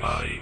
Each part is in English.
Bye.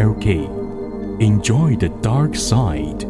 LK. Enjoy the dark side.